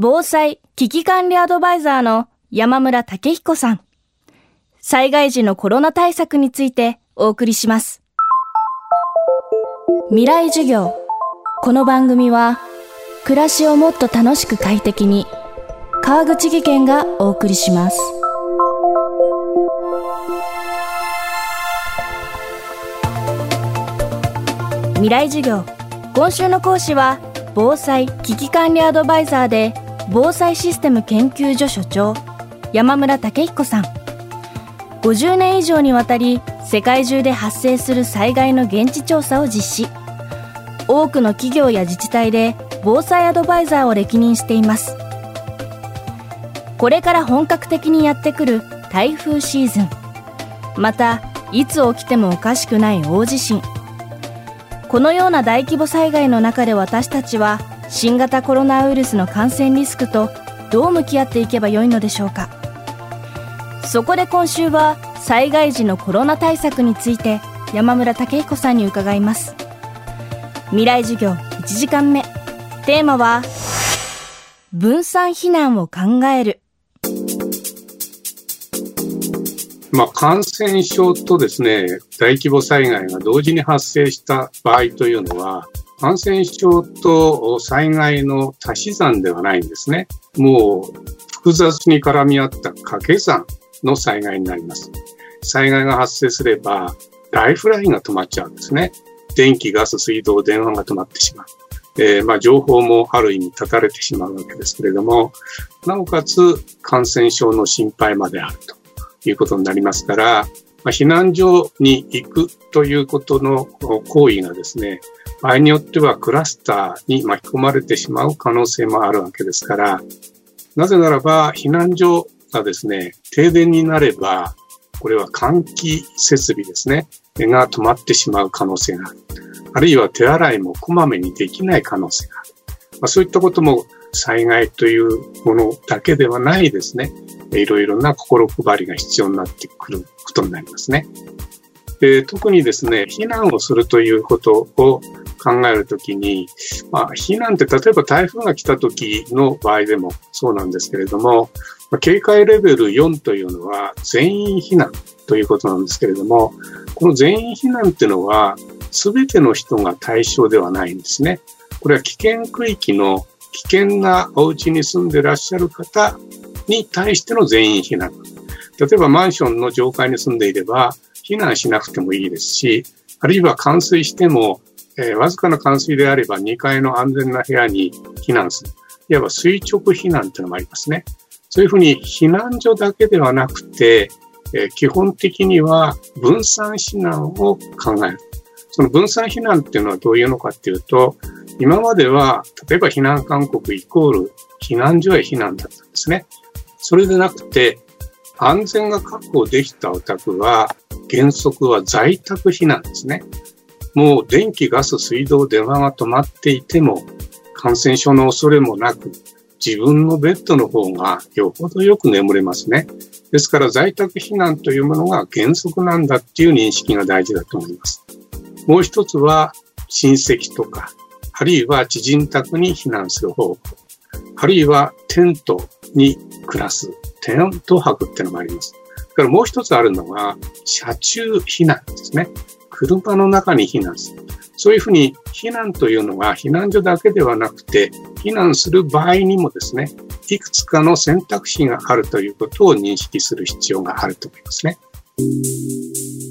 防災危機管理アドバイザーの山村武彦さん。災害時のコロナ対策についてお送りします。未来授業。この番組は、暮らしをもっと楽しく快適に、川口義賢がお送りします。未来授業。今週の講師は、防災危機管理アドバイザーで、防災システム研究所所長、山村武彦さん。50年以上にわたり、世界中で発生する災害の現地調査を実施。多くの企業や自治体で防災アドバイザーを歴任していますこれから本格的にやってくる台風シーズンまたいつ起きてもおかしくない大地震このような大規模災害の中で私たちは新型コロナウイルスの感染リスクとどう向き合っていけばよいのでしょうか。そこで今週は災害時のコロナ対策について山村武彦さんに伺います。未来授業1時間目。テーマは分散避難を考える。まあ、感染症とですね、大規模災害が同時に発生した場合というのは、感染症と災害の足し算ではないんですね。もう複雑に絡み合った掛け算の災害になります。災害が発生すれば、ライフラインが止まっちゃうんですね。電気、ガス、水道、電話が止まってしまう。えー、まあ、情報もある意味断たれてしまうわけですけれども、なおかつ感染症の心配まであるということになりますから、まあ、避難所に行くということの行為がですね、場合によってはクラスターに巻き込まれてしまう可能性もあるわけですから、なぜならば避難所がですね、停電になれば、これは換気設備ですね、が止まってしまう可能性がある。あるいは手洗いもこまめにできない可能性がある。まあ、そういったことも災害というものだけではないですね。いろいろな心配りが必要になってくることになりますね。で特にですね、避難をするということを考えるときに、まあ、避難って例えば台風が来た時の場合でもそうなんですけれども、警戒レベル4というのは全員避難ということなんですけれども、この全員避難っていうのは全ての人が対象ではないんですね。これは危険区域の危険なお家に住んでらっしゃる方に対しての全員避難。例えばマンションの上階に住んでいれば避難しなくてもいいですし、あるいは冠水しても、えー、わずかな冠水であれば2階の安全な部屋に避難する。いわば垂直避難というのもありますね。そういうふうに避難所だけではなくて、えー、基本的には分散避難を考える。その分散避難っていうのはどういうのかっていうと、今までは、例えば避難勧告イコール避難所へ避難だったんですね。それでなくて、安全が確保できたお宅は、原則は在宅避難ですね。もう電気、ガス、水道、電話が止まっていても、感染症の恐れもなく、自分のベッドの方がよほどよく眠れますね。ですから在宅避難というものが原則なんだっていう認識が大事だと思います。もう一つは親戚とか、あるいは知人宅に避難する方法、あるいはテントに暮らす、テント泊っていうのもあります。だからもう一つあるのが、車中避難ですね。車の中に避難する。そういうふうに避難というのは避難所だけではなくて、避難する場合にもですね、いくつかの選択肢があるということを認識する必要があると思いますね。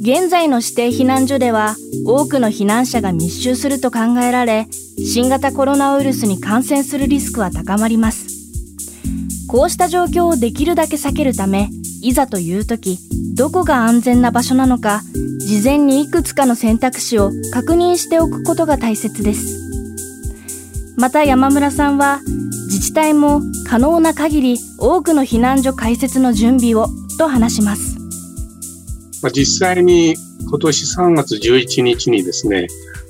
現在の指定避難所では多くの避難者が密集すると考えられ新型コロナウイルスに感染するリスクは高まりますこうした状況をできるだけ避けるためいざという時どこが安全な場所なのか事前にいくつかの選択肢を確認しておくことが大切です。また山村さんは自治体も可能な限り多くの避難所開設の準備をと話します。まあ、実際に今年3月11日にですね、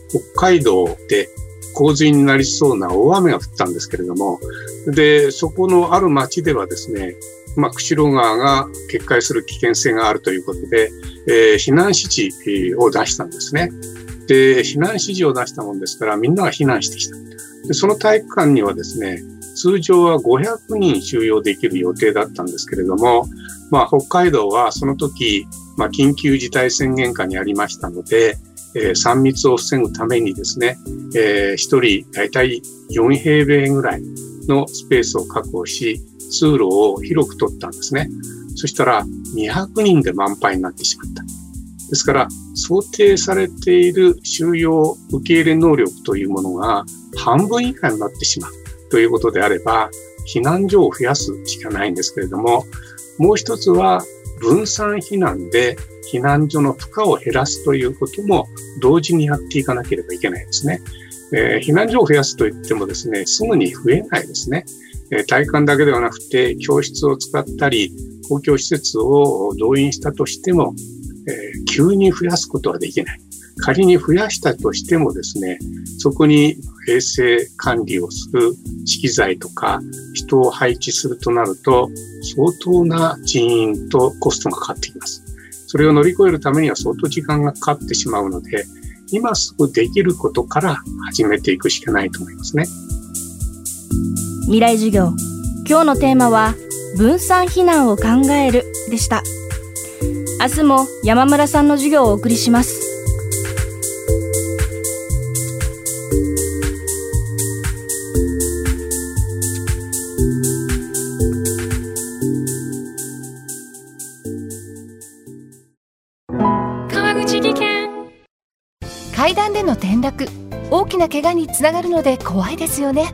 北海道で洪水になりそうな大雨が降ったんですけれども、で、そこのある町ではですね、まあ、釧路川が決壊する危険性があるということで、えー、避難指示を出したんですね。で、避難指示を出したもんですから、みんなが避難してきた。でその体育館にはですね、通常は500人収容できる予定だったんですけれども、まあ、北海道はその時、まあ、緊急事態宣言下にありましたので、えー、3密を防ぐためにですね、えー、1人大体4平米ぐらいのスペースを確保し、通路を広く取ったんですね。そしたら200人で満杯になってしまった。ですから、想定されている収容受け入れ能力というものが半分以下になってしまうということであれば、避難所を増やすしかないんですけれども、もう一つは分散避難で避難所の負荷を減らすということも同時にやっていかなければいけないですね。えー、避難所を増やすといってもですね、すぐに増えないですね。体育館だけではなくて、教室を使ったり、公共施設を動員したとしても、え、急に増やすことはできない。仮に増やしたとしてもですね、そこに衛生管理をする資機材とか人を配置するとなると、相当な人員とコストがかかってきます。それを乗り越えるためには相当時間がかかってしまうので、今すぐできることから始めていくしかないと思いますね。未来授業。今日のテーマは、分散避難を考えるでした。明日も山村さんの授業をお送りします。階段での転落大きな怪我につながるので怖いですよね